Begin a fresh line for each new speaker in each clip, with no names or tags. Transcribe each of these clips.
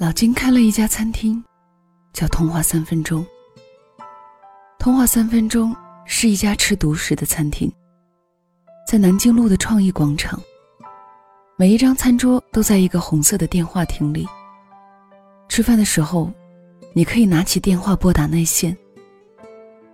老金开了一家餐厅，叫“通话三分钟”。通话三分钟是一家吃独食的餐厅，在南京路的创意广场。每一张餐桌都在一个红色的电话亭里。吃饭的时候，你可以拿起电话拨打内线。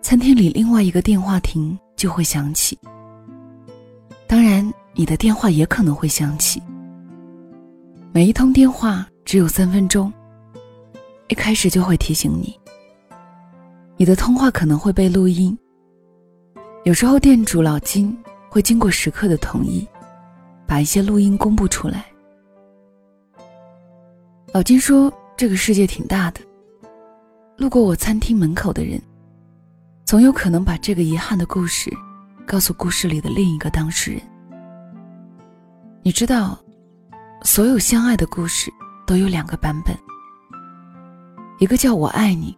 餐厅里另外一个电话亭就会响起。当然，你的电话也可能会响起。每一通电话只有三分钟，一开始就会提醒你，你的通话可能会被录音。有时候店主老金会经过食客的同意，把一些录音公布出来。老金说：“这个世界挺大的，路过我餐厅门口的人，总有可能把这个遗憾的故事告诉故事里的另一个当事人。你知道。”所有相爱的故事都有两个版本，一个叫我爱你，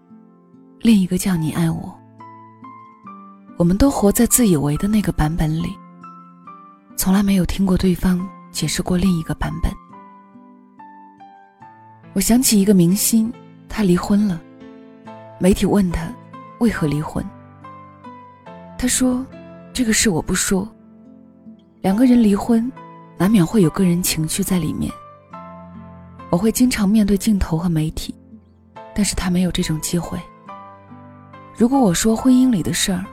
另一个叫你爱我。我们都活在自以为的那个版本里，从来没有听过对方解释过另一个版本。我想起一个明星，他离婚了，媒体问他为何离婚，他说：“这个事我不说。”两个人离婚。难免会有个人情绪在里面。我会经常面对镜头和媒体，但是他没有这种机会。如果我说婚姻里的事儿，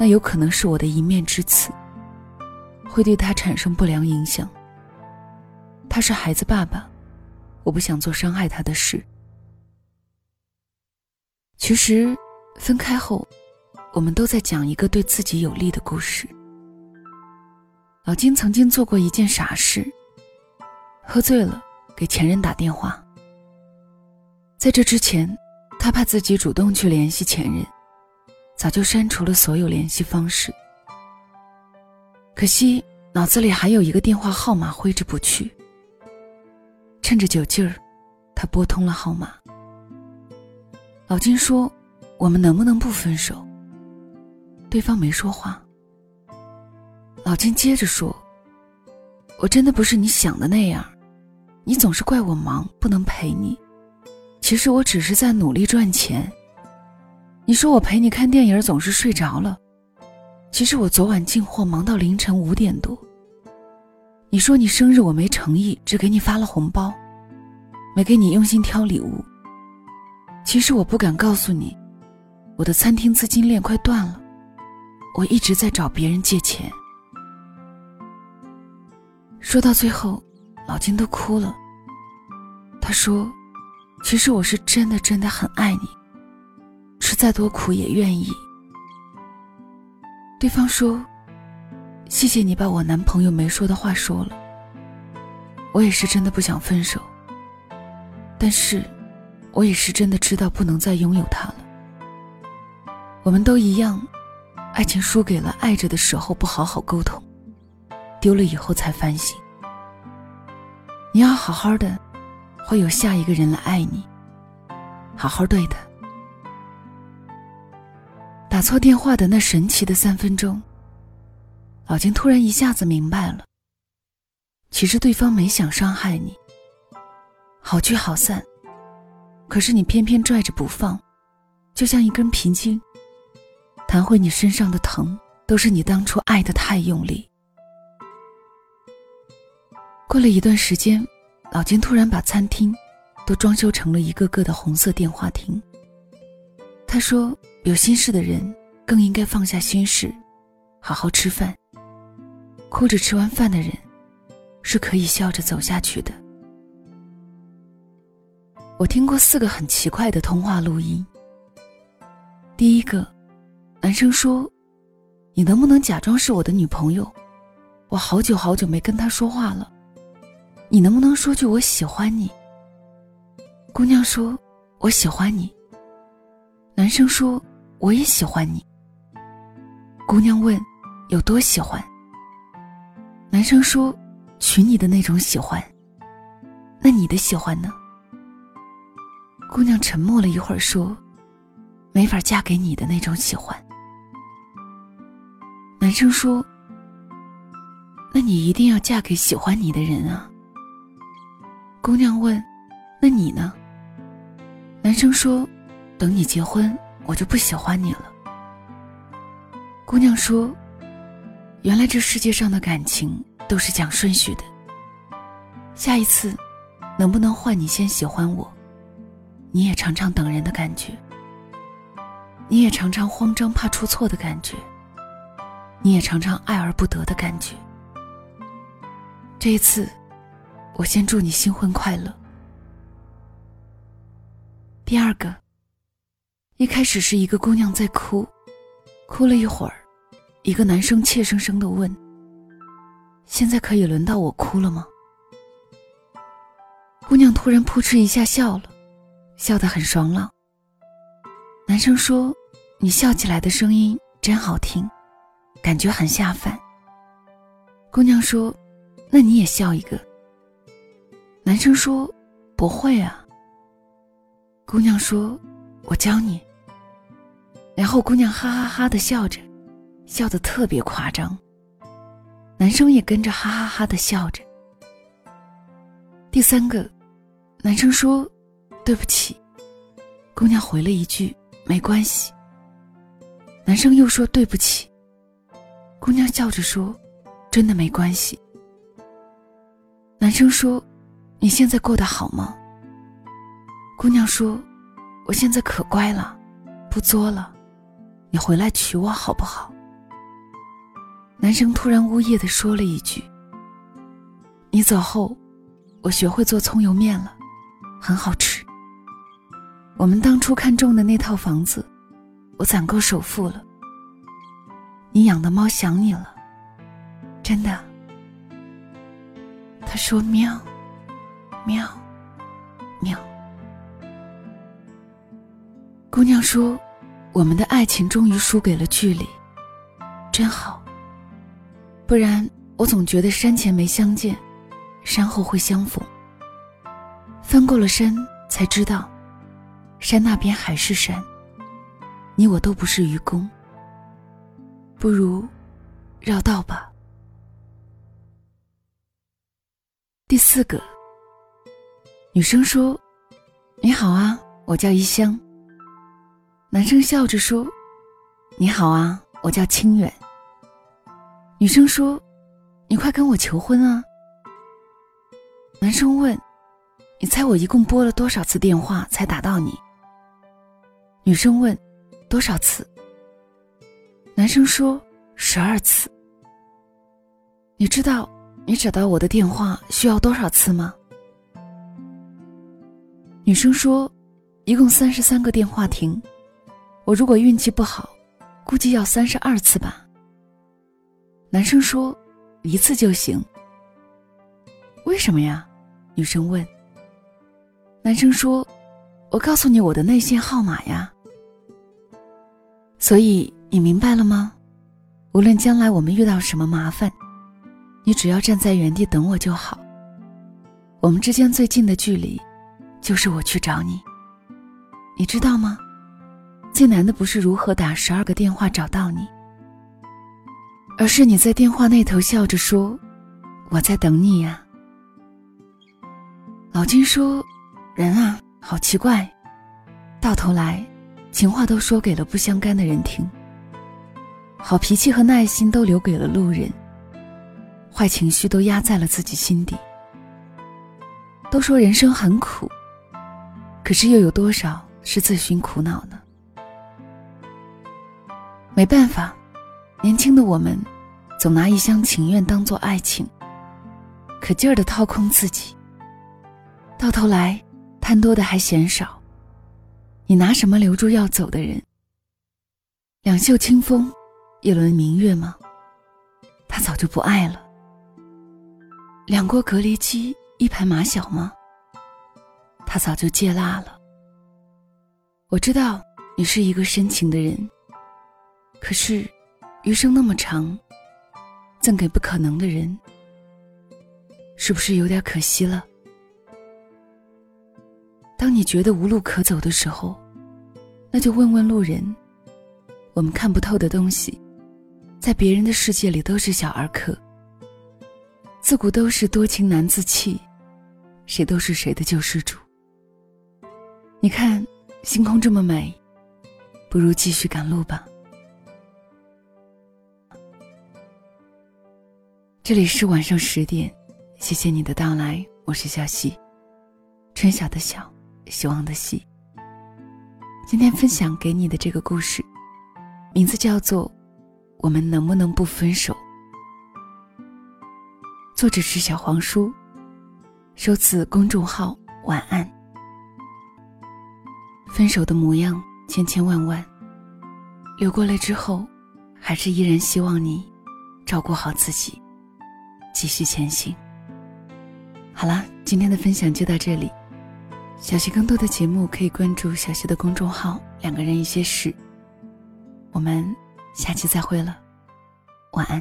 那有可能是我的一面之词，会对他产生不良影响。他是孩子爸爸，我不想做伤害他的事。其实，分开后，我们都在讲一个对自己有利的故事。老金曾经做过一件傻事，喝醉了给前任打电话。在这之前，他怕自己主动去联系前任，早就删除了所有联系方式。可惜脑子里还有一个电话号码挥之不去。趁着酒劲儿，他拨通了号码。老金说：“我们能不能不分手？”对方没说话。老金接着说：“我真的不是你想的那样，你总是怪我忙不能陪你，其实我只是在努力赚钱。你说我陪你看电影总是睡着了，其实我昨晚进货忙到凌晨五点多。你说你生日我没诚意，只给你发了红包，没给你用心挑礼物。其实我不敢告诉你，我的餐厅资金链快断了，我一直在找别人借钱。”说到最后，老金都哭了。他说：“其实我是真的真的很爱你，吃再多苦也愿意。”对方说：“谢谢你把我男朋友没说的话说了。我也是真的不想分手，但是，我也是真的知道不能再拥有他了。我们都一样，爱情输给了爱着的时候不好好沟通。”丢了以后才反省，你要好好的，会有下一个人来爱你。好好对他。打错电话的那神奇的三分钟，老金突然一下子明白了，其实对方没想伤害你。好聚好散，可是你偏偏拽着不放，就像一根皮筋，弹回你身上的疼，都是你当初爱的太用力。过了一段时间，老金突然把餐厅都装修成了一个个的红色电话亭。他说：“有心事的人更应该放下心事，好好吃饭。哭着吃完饭的人，是可以笑着走下去的。”我听过四个很奇怪的通话录音。第一个，男生说：“你能不能假装是我的女朋友？我好久好久没跟他说话了。”你能不能说句我喜欢你？姑娘说：“我喜欢你。”男生说：“我也喜欢你。”姑娘问：“有多喜欢？”男生说：“娶你的那种喜欢。”那你的喜欢呢？姑娘沉默了一会儿说：“没法嫁给你的那种喜欢。”男生说：“那你一定要嫁给喜欢你的人啊。”姑娘问：“那你呢？”男生说：“等你结婚，我就不喜欢你了。”姑娘说：“原来这世界上的感情都是讲顺序的。下一次，能不能换你先喜欢我？你也尝尝等人的感觉，你也尝尝慌张怕出错的感觉，你也尝尝爱而不得的感觉。这一次，我先祝你新婚快乐。”第二个，一开始是一个姑娘在哭。哭了一会儿，一个男生怯生生的问：“现在可以轮到我哭了吗？”姑娘突然扑哧一下笑了，笑得很爽朗。男生说：“你笑起来的声音真好听，感觉很下饭。”姑娘说：“那你也笑一个。”男生说：“不会啊。”姑娘说：“我教你。”然后姑娘哈哈哈的笑着，笑得特别夸张。男生也跟着哈哈哈的笑着。第三个，男生说：“对不起。”姑娘回了一句：“没关系。”男生又说：“对不起。”姑娘笑着说：“真的没关系。”男生说：“你现在过得好吗？”姑娘说：“我现在可乖了，不作了。”你回来娶我好不好？男生突然呜咽的说了一句：“你走后，我学会做葱油面了，很好吃。我们当初看中的那套房子，我攒够首付了。你养的猫想你了，真的。”他说：“喵，喵，喵。”姑娘说。我们的爱情终于输给了距离，真好。不然我总觉得山前没相见，山后会相逢。翻过了山，才知道，山那边还是山。你我都不是愚公，不如绕道吧。第四个，女生说：“你好啊，我叫一香。”男生笑着说：“你好啊，我叫清远。”女生说：“你快跟我求婚啊！”男生问：“你猜我一共拨了多少次电话才打到你？”女生问：“多少次？”男生说：“十二次。”你知道你找到我的电话需要多少次吗？女生说：“一共三十三个电话亭。”我如果运气不好，估计要三十二次吧。男生说：“一次就行。”为什么呀？女生问。男生说：“我告诉你我的内线号码呀。”所以你明白了吗？无论将来我们遇到什么麻烦，你只要站在原地等我就好。我们之间最近的距离，就是我去找你。你知道吗？最难的不是如何打十二个电话找到你，而是你在电话那头笑着说：“我在等你呀。”老金说：“人啊，好奇怪，到头来，情话都说给了不相干的人听，好脾气和耐心都留给了路人，坏情绪都压在了自己心底。都说人生很苦，可是又有多少是自寻苦恼呢？”没办法，年轻的我们，总拿一厢情愿当做爱情，可劲儿的掏空自己，到头来贪多的还嫌少。你拿什么留住要走的人？两袖清风，一轮明月吗？他早就不爱了。两锅隔离鸡，一盘马小吗？他早就戒辣了。我知道你是一个深情的人。可是，余生那么长，赠给不可能的人，是不是有点可惜了？当你觉得无路可走的时候，那就问问路人。我们看不透的东西，在别人的世界里都是小儿科。自古都是多情难自弃，谁都是谁的救世主。你看，星空这么美，不如继续赶路吧。这里是晚上十点，谢谢你的到来，我是小溪，春晓的晓，希望的希。今天分享给你的这个故事，名字叫做《我们能不能不分手》，作者是小黄书，收自公众号“晚安”。分手的模样千千万万，流过泪之后，还是依然希望你照顾好自己，继续前行。好啦，今天的分享就到这里。小溪更多的节目可以关注小溪的公众号“两个人一些事”。我们下期再会了，晚安。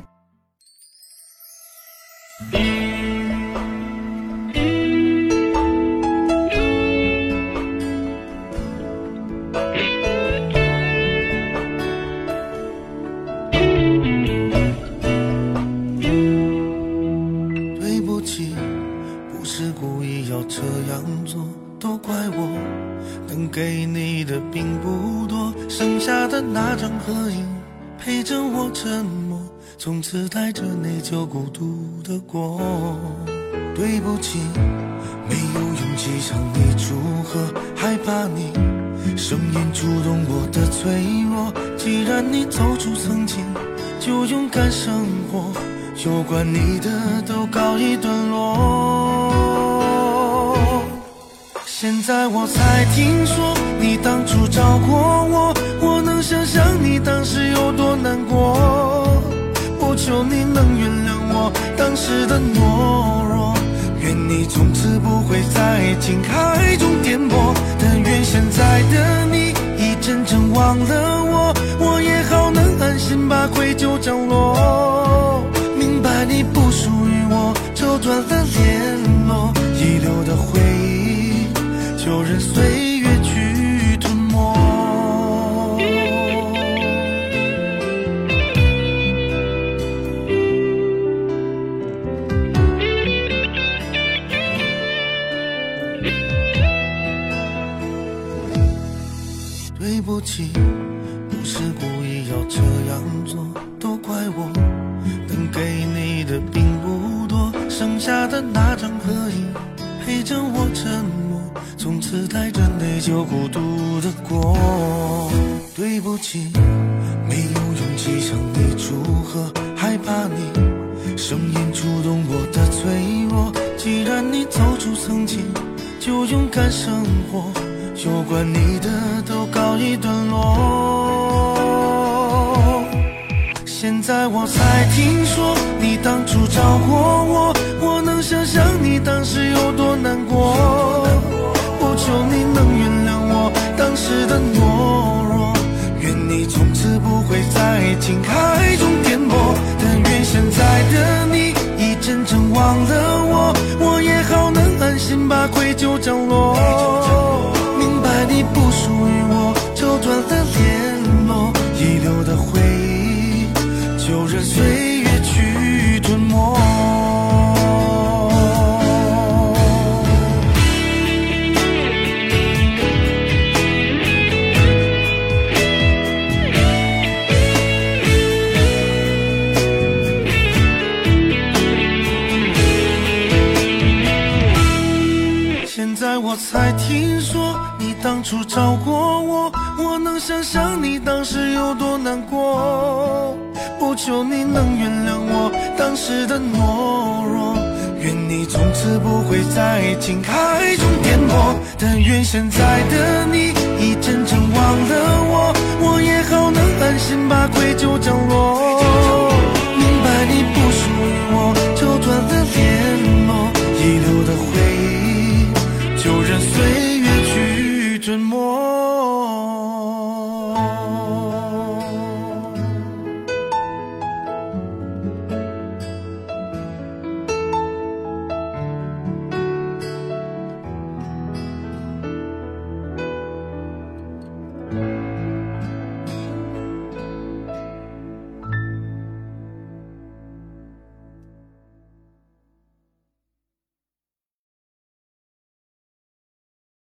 都怪我，能给你的并不多，剩下的那张合影陪着我沉默，从此带着内疚孤独的过。对不起，没有勇气向你祝贺，害怕你声音触动我的脆弱。既然你走出曾经，就勇敢生活，有关你的都告一段落。现在我才听说你当初找过我，我能想象你当时有多难过。不求你能原谅我当时的懦弱，愿你从此不会在情海中颠簸。但愿现在的你已真正忘了我，我也好能安心把愧疚降落。明白你不属于我，就断了联络，就任岁月去吞没。对不起，不是故意要这样做，都怪我，能给你的并不多，剩下的那张合影陪着我。从此带着内疚孤独的过，对不起，没有勇气向你祝贺，害怕你声音触动我的脆弱。既然你走出曾经，就勇敢生活，有关你的都告一段落。现在我才听说你当初找过我，我能想象你当时有多难过。时的懦弱，愿你从此不会在情海中颠簸。但愿现在的你已真正忘了我，我也好能安心把愧疚降落。明白你不属于我，就断了联络，遗留的回忆，就任岁月去是有多难过。不求你能原谅我当时的懦弱，愿你从此不会在情海中颠簸。但愿现在的你已真正忘了我，我也好能安心把愧疚降落。